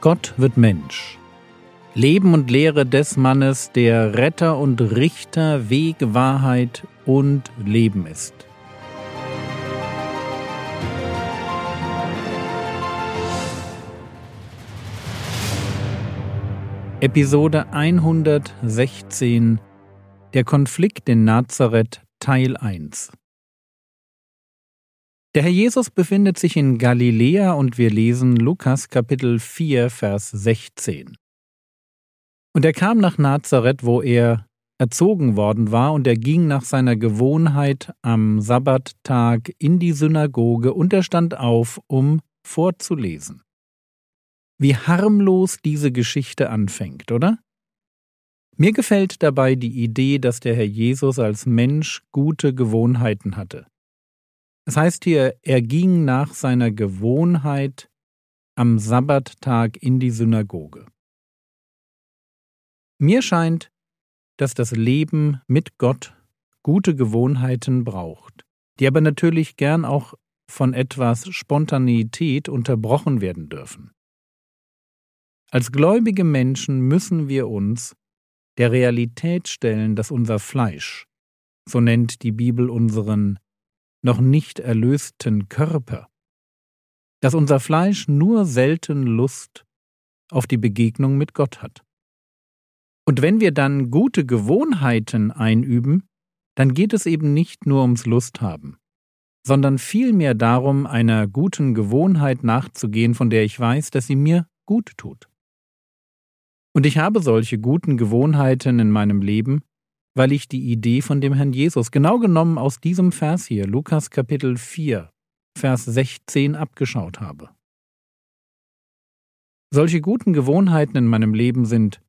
Gott wird Mensch. Leben und Lehre des Mannes, der Retter und Richter, Weg, Wahrheit und Leben ist. Episode 116 Der Konflikt in Nazareth Teil 1 der Herr Jesus befindet sich in Galiläa und wir lesen Lukas Kapitel 4, Vers 16. Und er kam nach Nazareth, wo er erzogen worden war, und er ging nach seiner Gewohnheit am Sabbattag in die Synagoge und er stand auf, um vorzulesen. Wie harmlos diese Geschichte anfängt, oder? Mir gefällt dabei die Idee, dass der Herr Jesus als Mensch gute Gewohnheiten hatte. Es heißt hier, er ging nach seiner Gewohnheit am Sabbattag in die Synagoge. Mir scheint, dass das Leben mit Gott gute Gewohnheiten braucht, die aber natürlich gern auch von etwas Spontaneität unterbrochen werden dürfen. Als gläubige Menschen müssen wir uns der Realität stellen, dass unser Fleisch, so nennt die Bibel unseren noch nicht erlösten Körper, dass unser Fleisch nur selten Lust auf die Begegnung mit Gott hat. Und wenn wir dann gute Gewohnheiten einüben, dann geht es eben nicht nur ums Lusthaben, sondern vielmehr darum, einer guten Gewohnheit nachzugehen, von der ich weiß, dass sie mir gut tut. Und ich habe solche guten Gewohnheiten in meinem Leben, weil ich die Idee von dem Herrn Jesus genau genommen aus diesem Vers hier, Lukas Kapitel 4, Vers 16, abgeschaut habe. Solche guten Gewohnheiten in meinem Leben sind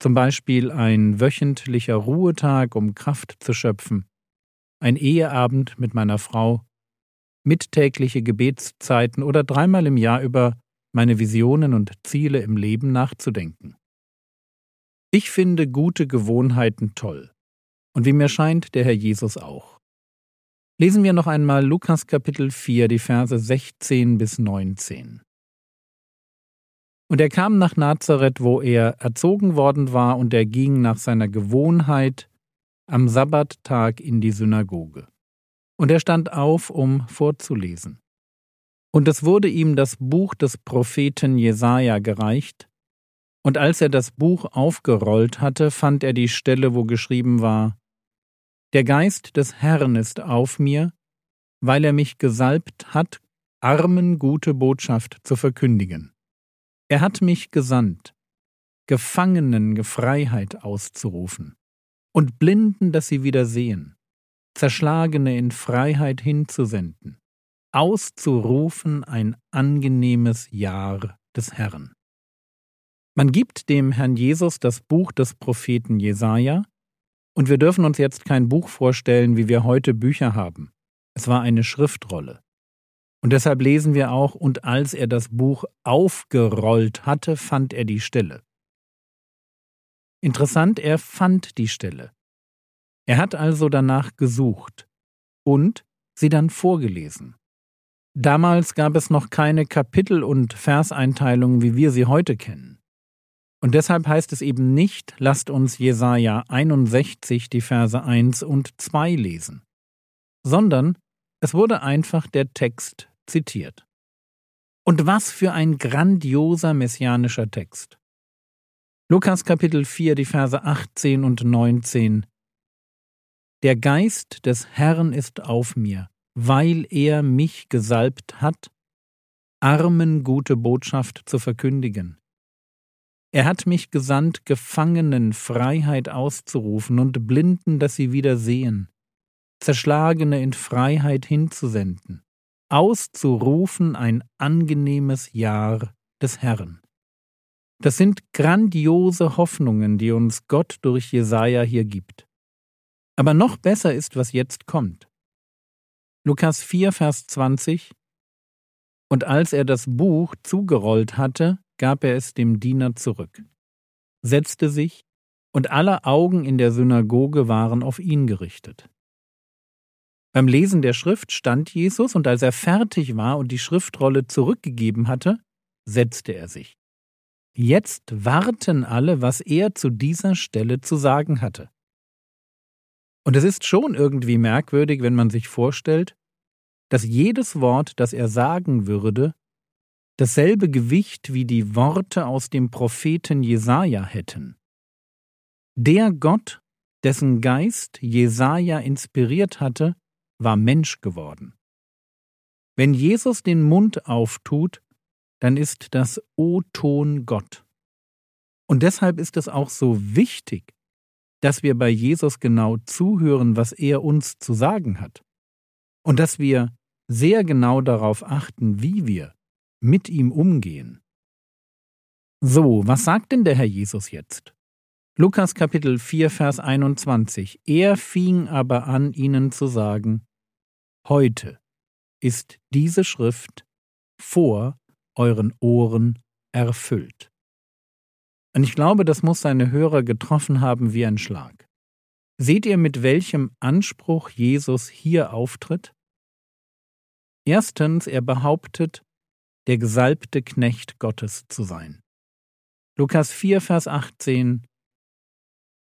zum Beispiel ein wöchentlicher Ruhetag, um Kraft zu schöpfen, ein Eheabend mit meiner Frau, mittägliche Gebetszeiten oder dreimal im Jahr über meine Visionen und Ziele im Leben nachzudenken. Ich finde gute Gewohnheiten toll und wie mir scheint, der Herr Jesus auch. Lesen wir noch einmal Lukas Kapitel 4, die Verse 16 bis 19. Und er kam nach Nazareth, wo er erzogen worden war, und er ging nach seiner Gewohnheit am Sabbattag in die Synagoge. Und er stand auf, um vorzulesen. Und es wurde ihm das Buch des Propheten Jesaja gereicht, und als er das Buch aufgerollt hatte, fand er die Stelle, wo geschrieben war: der Geist des Herrn ist auf mir, weil er mich gesalbt hat, Armen gute Botschaft zu verkündigen. Er hat mich gesandt, Gefangenen Freiheit auszurufen und Blinden, dass sie wieder sehen, Zerschlagene in Freiheit hinzusenden, auszurufen ein angenehmes Jahr des Herrn. Man gibt dem Herrn Jesus das Buch des Propheten Jesaja, und wir dürfen uns jetzt kein Buch vorstellen, wie wir heute Bücher haben. Es war eine Schriftrolle. Und deshalb lesen wir auch, und als er das Buch aufgerollt hatte, fand er die Stelle. Interessant, er fand die Stelle. Er hat also danach gesucht und sie dann vorgelesen. Damals gab es noch keine Kapitel- und Verseinteilungen, wie wir sie heute kennen. Und deshalb heißt es eben nicht, lasst uns Jesaja 61 die Verse 1 und 2 lesen, sondern es wurde einfach der Text zitiert. Und was für ein grandioser messianischer Text. Lukas Kapitel 4, die Verse 18 und 19. Der Geist des Herrn ist auf mir, weil er mich gesalbt hat, Armen gute Botschaft zu verkündigen. Er hat mich gesandt, Gefangenen Freiheit auszurufen und Blinden, dass sie wieder sehen, Zerschlagene in Freiheit hinzusenden, auszurufen ein angenehmes Jahr des Herrn. Das sind grandiose Hoffnungen, die uns Gott durch Jesaja hier gibt. Aber noch besser ist, was jetzt kommt. Lukas 4, Vers 20 Und als er das Buch zugerollt hatte, gab er es dem Diener zurück, setzte sich, und alle Augen in der Synagoge waren auf ihn gerichtet. Beim Lesen der Schrift stand Jesus, und als er fertig war und die Schriftrolle zurückgegeben hatte, setzte er sich. Jetzt warten alle, was er zu dieser Stelle zu sagen hatte. Und es ist schon irgendwie merkwürdig, wenn man sich vorstellt, dass jedes Wort, das er sagen würde, dasselbe Gewicht wie die Worte aus dem Propheten Jesaja hätten. Der Gott, dessen Geist Jesaja inspiriert hatte, war Mensch geworden. Wenn Jesus den Mund auftut, dann ist das O-Ton Gott. Und deshalb ist es auch so wichtig, dass wir bei Jesus genau zuhören, was er uns zu sagen hat. Und dass wir sehr genau darauf achten, wie wir mit ihm umgehen. So, was sagt denn der Herr Jesus jetzt? Lukas Kapitel 4, Vers 21. Er fing aber an, ihnen zu sagen, Heute ist diese Schrift vor euren Ohren erfüllt. Und ich glaube, das muss seine Hörer getroffen haben wie ein Schlag. Seht ihr, mit welchem Anspruch Jesus hier auftritt? Erstens, er behauptet, der gesalbte Knecht Gottes zu sein. Lukas 4, Vers 18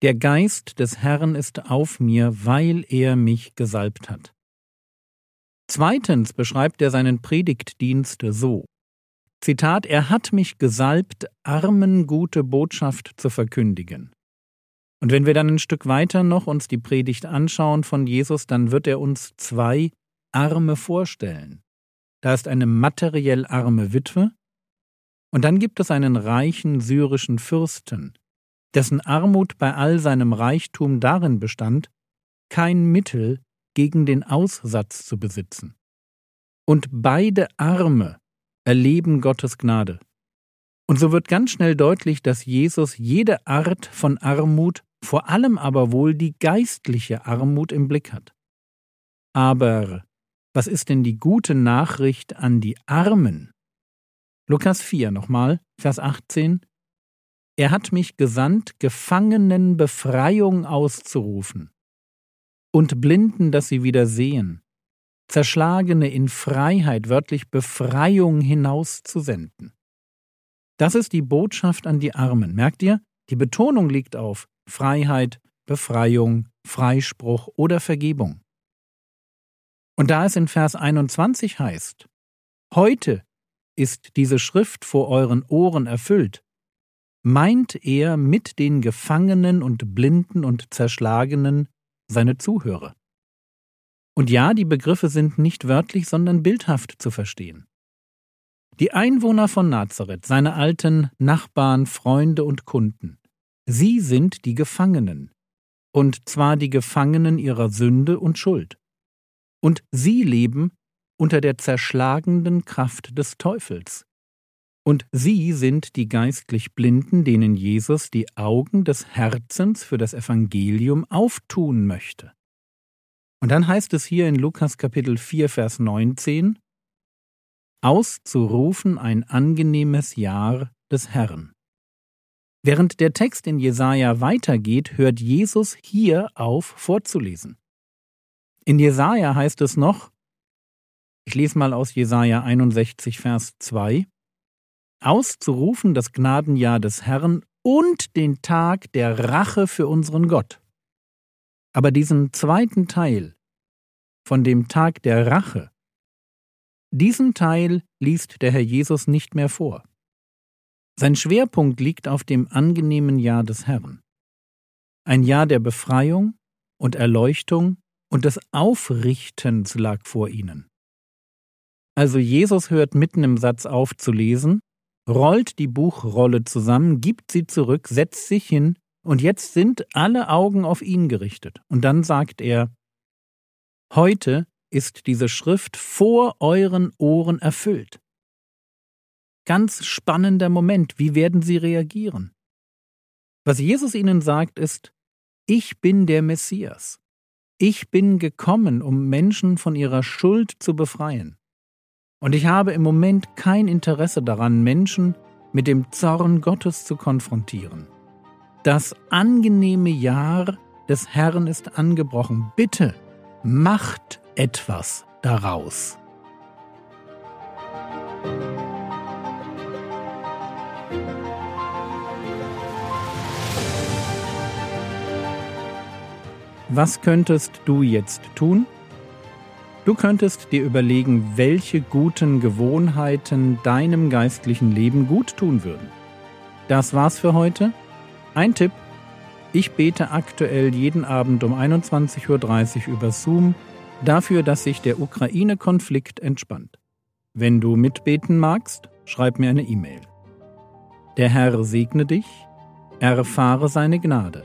Der Geist des Herrn ist auf mir, weil er mich gesalbt hat. Zweitens beschreibt er seinen Predigtdienst so. Zitat, er hat mich gesalbt, Armen gute Botschaft zu verkündigen. Und wenn wir dann ein Stück weiter noch uns die Predigt anschauen von Jesus, dann wird er uns zwei Arme vorstellen. Da ist eine materiell arme Witwe und dann gibt es einen reichen syrischen Fürsten, dessen Armut bei all seinem Reichtum darin bestand, kein Mittel gegen den Aussatz zu besitzen. Und beide Arme erleben Gottes Gnade. Und so wird ganz schnell deutlich, dass Jesus jede Art von Armut, vor allem aber wohl die geistliche Armut im Blick hat. Aber was ist denn die gute Nachricht an die Armen? Lukas 4 nochmal, Vers 18. Er hat mich gesandt, Gefangenen Befreiung auszurufen und Blinden, dass sie wieder sehen, Zerschlagene in Freiheit, wörtlich Befreiung hinauszusenden. Das ist die Botschaft an die Armen. Merkt ihr? Die Betonung liegt auf Freiheit, Befreiung, Freispruch oder Vergebung. Und da es in Vers 21 heißt, heute ist diese Schrift vor euren Ohren erfüllt, meint er mit den Gefangenen und Blinden und Zerschlagenen seine Zuhörer. Und ja, die Begriffe sind nicht wörtlich, sondern bildhaft zu verstehen. Die Einwohner von Nazareth, seine alten Nachbarn, Freunde und Kunden, sie sind die Gefangenen, und zwar die Gefangenen ihrer Sünde und Schuld. Und sie leben unter der zerschlagenden Kraft des Teufels. Und sie sind die geistlich Blinden, denen Jesus die Augen des Herzens für das Evangelium auftun möchte. Und dann heißt es hier in Lukas Kapitel 4, Vers 19, auszurufen ein angenehmes Jahr des Herrn. Während der Text in Jesaja weitergeht, hört Jesus hier auf vorzulesen. In Jesaja heißt es noch, ich lese mal aus Jesaja 61, Vers 2, auszurufen das Gnadenjahr des Herrn und den Tag der Rache für unseren Gott. Aber diesen zweiten Teil von dem Tag der Rache, diesen Teil liest der Herr Jesus nicht mehr vor. Sein Schwerpunkt liegt auf dem angenehmen Jahr des Herrn. Ein Jahr der Befreiung und Erleuchtung und des Aufrichtens lag vor ihnen. Also Jesus hört mitten im Satz auf zu lesen, rollt die Buchrolle zusammen, gibt sie zurück, setzt sich hin und jetzt sind alle Augen auf ihn gerichtet. Und dann sagt er, Heute ist diese Schrift vor euren Ohren erfüllt. Ganz spannender Moment, wie werden sie reagieren? Was Jesus ihnen sagt ist, ich bin der Messias. Ich bin gekommen, um Menschen von ihrer Schuld zu befreien. Und ich habe im Moment kein Interesse daran, Menschen mit dem Zorn Gottes zu konfrontieren. Das angenehme Jahr des Herrn ist angebrochen. Bitte macht etwas daraus. Was könntest du jetzt tun? Du könntest dir überlegen, welche guten Gewohnheiten deinem geistlichen Leben gut tun würden. Das war's für heute. Ein Tipp. Ich bete aktuell jeden Abend um 21.30 Uhr über Zoom dafür, dass sich der Ukraine-Konflikt entspannt. Wenn du mitbeten magst, schreib mir eine E-Mail. Der Herr segne dich, erfahre seine Gnade